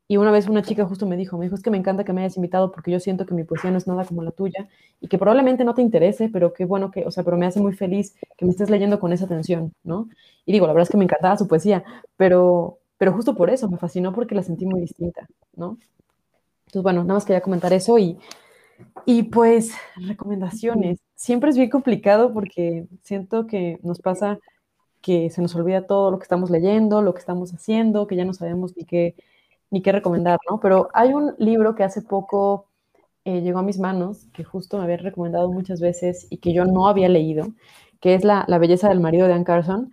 y una vez una chica justo me dijo, me dijo, es que me encanta que me hayas invitado porque yo siento que mi poesía no es nada como la tuya y que probablemente no te interese, pero que bueno que, o sea, pero me hace muy feliz que me estés leyendo con esa atención, ¿no? Y digo, la verdad es que me encantaba su poesía, pero, pero justo por eso me fascinó porque la sentí muy distinta, ¿no? Entonces, bueno, nada más quería comentar eso y, y pues recomendaciones. Siempre es bien complicado porque siento que nos pasa que se nos olvida todo lo que estamos leyendo, lo que estamos haciendo, que ya no sabemos ni qué ni qué recomendar, ¿no? Pero hay un libro que hace poco eh, llegó a mis manos, que justo me había recomendado muchas veces y que yo no había leído, que es La, belleza del marido de Anne Carson.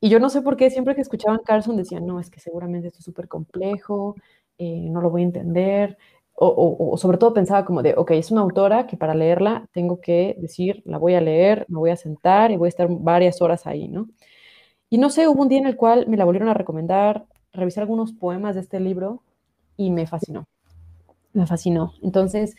Y yo no sé por qué siempre que escuchaban Carson decían, no, es que seguramente esto es súper complejo, eh, no lo voy a entender. O, sobre todo pensaba como de, ok, es una autora que para leerla tengo que decir, la voy a leer, me voy a sentar y voy a estar varias horas ahí, ¿no? Y no sé, hubo un día en el cual me la volvieron a recomendar, revisé algunos poemas de este libro y me fascinó. Me fascinó. Entonces,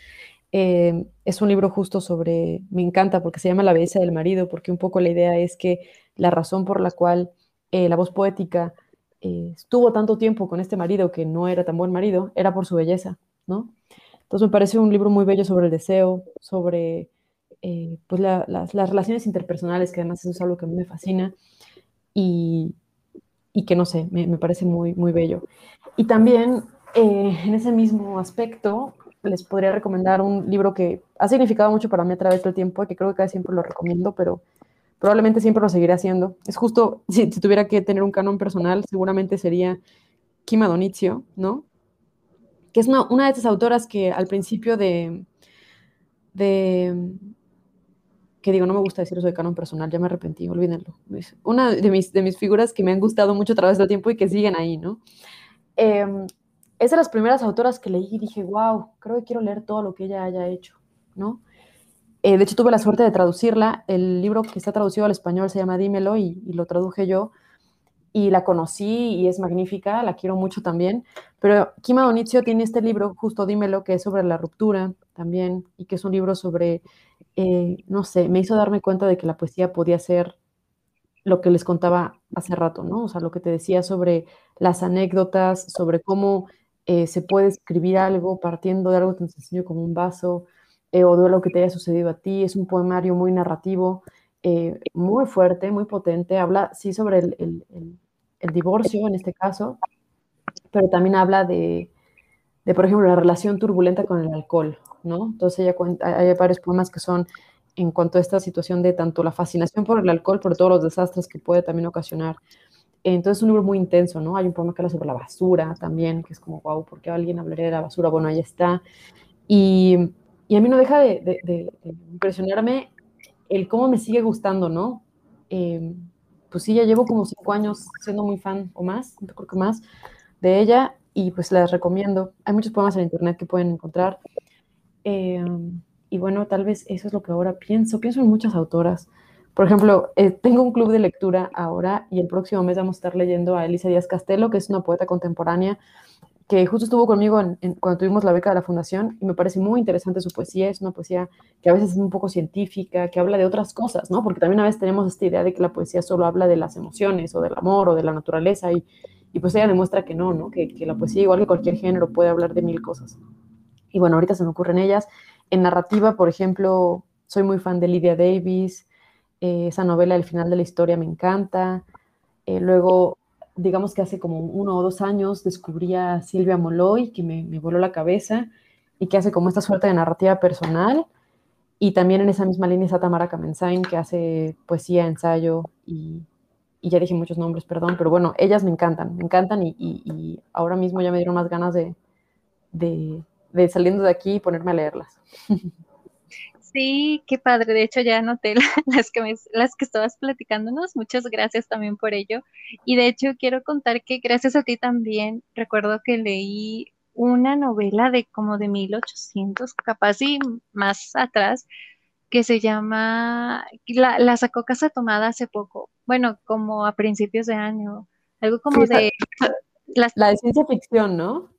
eh, es un libro justo sobre, me encanta porque se llama La belleza del marido, porque un poco la idea es que la razón por la cual eh, la voz poética eh, estuvo tanto tiempo con este marido que no era tan buen marido, era por su belleza, ¿no? Entonces me parece un libro muy bello sobre el deseo, sobre pues las, las, relaciones interpersonales, que además eso es algo que a mí me fascina, y, y que no sé, me, parece muy, muy bello. Y también eh, en ese mismo aspecto, les podría recomendar un libro que ha significado mucho para mí a través del tiempo, y que creo que casi siempre lo recomiendo, pero probablemente siempre lo seguiré haciendo. Es justo, si, tuviera que tener un canon personal, seguramente sería Kima Donizio, ¿no? Que es una, de esas autoras que al principio de, de, que digo, no me gusta decir eso de canon personal, ya me arrepentí, olvídenlo. Una de mis, de mis figuras que me han gustado mucho a través del tiempo y que siguen ahí, ¿no? Eh, es de las primeras autoras que leí y dije, wow, creo que quiero leer todo lo que ella haya hecho, ¿no? Eh, de hecho, tuve la suerte de traducirla. El libro que está traducido al español se llama Dímelo y, lo traduje yo. Y la conocí y es magnífica, la quiero mucho también. Pero Kima Donizio tiene este libro, justo Dímelo, que es sobre la ruptura también y que es un libro sobre, eh, no sé, me hizo darme cuenta de que la poesía podía ser lo que les contaba hace rato, ¿no? O sea, lo que te decía sobre las anécdotas, sobre cómo eh, se puede escribir algo partiendo de algo tan sencillo como un vaso eh, o de lo que te haya sucedido a ti. Es un poemario muy narrativo, eh, muy fuerte, muy potente. Habla, sí, sobre el, divorcio en este caso, pero también habla de, por ejemplo, la relación turbulenta con el alcohol, ¿no? Entonces ella cuenta, hay varios poemas que son en cuanto a esta situación de tanto la fascinación por el alcohol, por todos los desastres que puede también ocasionar entonces es un libro muy intenso, ¿no? Hay un poema que habla sobre la basura también, que es como, wow, ¿por qué alguien hablaría de la basura? Bueno, ahí está. Y, y a mí no deja de, impresionarme el cómo me sigue gustando, ¿no? Eh, pues sí, ya llevo como cinco años siendo muy fan o más, creo que más, de ella y pues las recomiendo. Hay muchos poemas en internet que pueden encontrar. Eh, y bueno, tal vez eso es lo que ahora pienso. Pienso en muchas autoras. Por ejemplo, eh, tengo un club de lectura ahora y el próximo mes vamos a estar leyendo a Elisa Díaz Castelo, que es una poeta contemporánea que justo estuvo conmigo cuando tuvimos la beca de la fundación y me parece muy interesante su poesía. Es una poesía que a veces es un poco científica, que habla de otras cosas, ¿no? Porque también a veces tenemos esta idea de que la poesía solo habla de las emociones o del amor o de la naturaleza y, y pues ella demuestra que no, ¿no? Que, que la poesía, igual que cualquier género, puede hablar de mil cosas. Y bueno, ahorita se me ocurren ellas. En narrativa, por ejemplo, soy muy fan de Lydia Davis, eh, esa novela, El final de la historia, me encanta. Eh, luego, digamos que hace como uno o dos años descubrí a Silvia Moloy, que me, voló la cabeza y que hace como esta suerte de narrativa personal. Y también en esa misma línea está Tamara Kamenzain, que hace poesía, ensayo y, ya dije muchos nombres, perdón, pero bueno, ellas me encantan, me encantan y, ahora mismo ya me dieron más ganas de, de, de saliendo de aquí y ponerme a leerlas. Sí, qué padre. De hecho, ya anoté las que, las que estabas platicándonos. Muchas gracias también por ello. Y de hecho, quiero contar que gracias a ti también, recuerdo que leí una novela de como de 1800, capaz y más atrás, que se llama, la, sacó Casa Tomada hace poco, bueno, como a principios de año, algo como de... la de ciencia ficción, ¿no?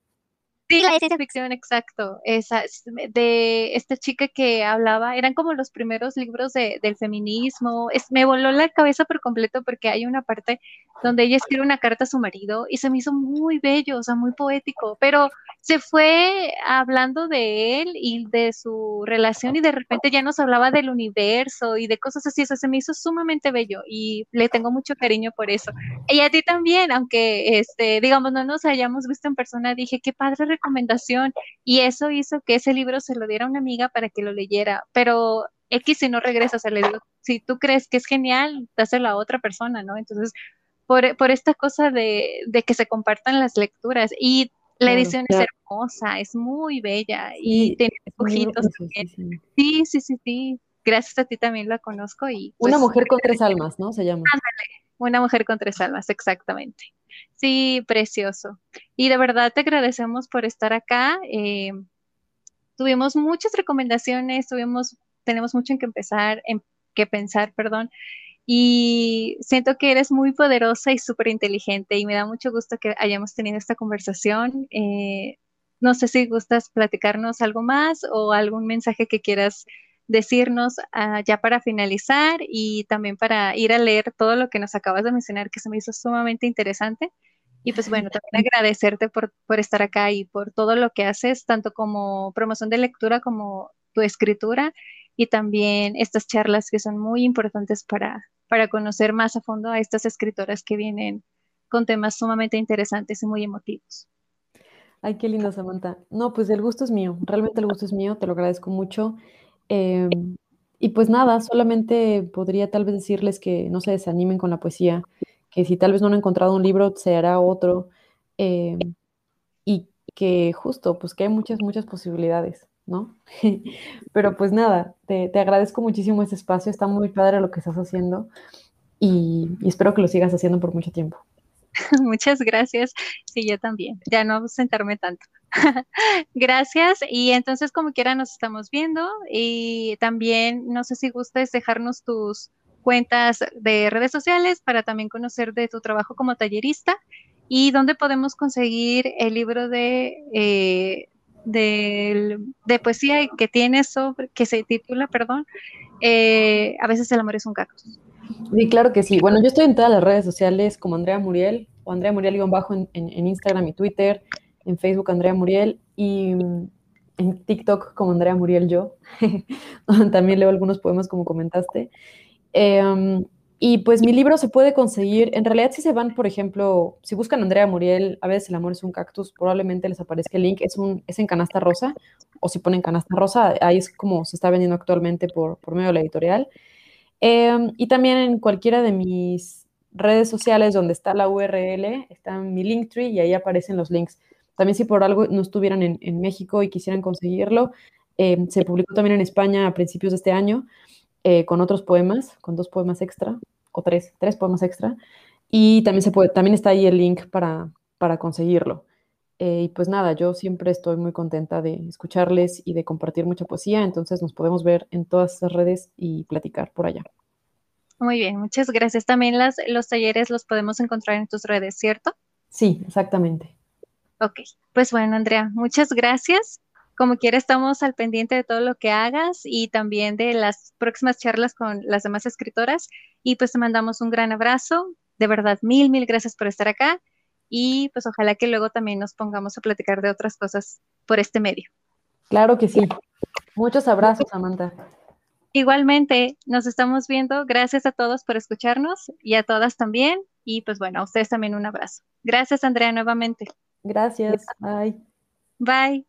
Sí, la ciencia ficción, exacto. Esa, de esta chica que hablaba, eran como los primeros libros de, del feminismo. Es, me voló la cabeza por completo porque hay una parte donde ella escribe una carta a su marido y se me hizo muy bello, o sea, muy poético, pero se fue hablando de él y de su relación y de repente ya nos hablaba del universo y de cosas así, o sea, se me hizo sumamente bello y le tengo mucho cariño por eso. Y a ti también, aunque, este, digamos, no nos hayamos visto en persona, dije, qué padre recomendación y eso hizo que ese libro se lo diera a una amiga para que lo leyera, pero X si no regresas, o sea, le digo, si tú crees que es genial, dáselo a otra persona, ¿no? Entonces, por, por esta cosa de, de, que se compartan las lecturas. Y la edición es hermosa, es muy bella y tiene dibujitos también. Sí, sí, sí, sí. Gracias a ti también la conozco y una pues, mujer con tres almas, ¿no? Se llama. una mujer con tres almas, exactamente. Sí, precioso. Y de verdad te agradecemos por estar acá. Eh, tuvimos muchas recomendaciones, tuvimos, tenemos mucho en que empezar, en que pensar, perdón y siento que eres muy poderosa y súper inteligente y me da mucho gusto que hayamos tenido esta conversación. Eh, no sé si gustas platicarnos algo más o algún mensaje que quieras decirnos ah, ya para finalizar y también para ir a leer todo lo que nos acabas de mencionar que se me hizo sumamente interesante. Y pues bueno, también agradecerte por, por estar acá y por todo lo que haces, tanto como promoción de lectura como tu escritura y también estas charlas que son muy importantes para, para conocer más a fondo a estas escritoras que vienen con temas sumamente interesantes y muy emotivos. Ay, qué lindo, Samantha. No, pues el gusto es mío, realmente el gusto es mío, te lo agradezco mucho. Em, y pues nada, solamente podría tal vez decirles que no se desanimen con la poesía, que si tal vez no han encontrado un libro, se hará otro. em, y que justo, pues que hay muchas, muchas posibilidades, ¿no? Pero pues nada, te, agradezco muchísimo este espacio, está muy padre lo que estás haciendo y, y espero que lo sigas haciendo por mucho tiempo. Muchas gracias. Sí, yo también. Ya no sentarme tanto. Gracias. Y entonces, como quiera, nos estamos viendo. Y también, no sé si gustes dejarnos tus cuentas de redes sociales para también conocer de tu trabajo como tallerista y dónde podemos conseguir el libro de, eh, de, poesía que tienes sobre, que se titula, perdón, eh, A veces el amor es un cactus. Sí, claro que sí. Bueno, yo estoy en todas las redes sociales como Andrea Muriel o Andrea Muriel-bajo en, en, Instagram y Twitter, en Facebook Andrea Muriel y en TikTok como Andrea Muriel yo. También leo algunos poemas como comentaste. Em, y pues mi libro se puede conseguir, en realidad si se van, por ejemplo, si buscan Andrea Muriel, a veces el amor es un cactus, probablemente les aparezca el link, es, un, es en canasta rosa, o si ponen canasta rosa, ahí es como se está vendiendo actualmente por, por medio de la editorial. Em, y también en cualquiera de mis redes sociales donde está la URL, está mi Linktree y ahí aparecen los links. También si por algo no estuvieran en, México y quisieran conseguirlo, em, se publicó también en España a principios de este año eh, con otros poemas, con dos poemas extra, o tres, tres poemas extra. Y también, se puede, también está ahí el link para, para conseguirlo. Eh, y pues nada, yo siempre estoy muy contenta de escucharles y de compartir mucha poesía, entonces nos podemos ver en todas esas redes y platicar por allá. Muy bien, muchas gracias. También las, los talleres los podemos encontrar en tus redes, ¿cierto? Sí, exactamente. Ok, pues bueno, Andrea, muchas gracias. Como quiera, estamos al pendiente de todo lo que hagas y también de las próximas charlas con las demás escritoras. Y pues te mandamos un gran abrazo. De verdad, mil, mil gracias por estar acá y pues ojalá que luego también nos pongamos a platicar de otras cosas por este medio. Claro que sí. Muchos abrazos, Samantha. Igualmente, nos estamos viendo. Gracias a todos por escucharnos y a todas también. Y pues bueno, a ustedes también un abrazo. Gracias, Andrea, nuevamente. Gracias. Bye. Bye.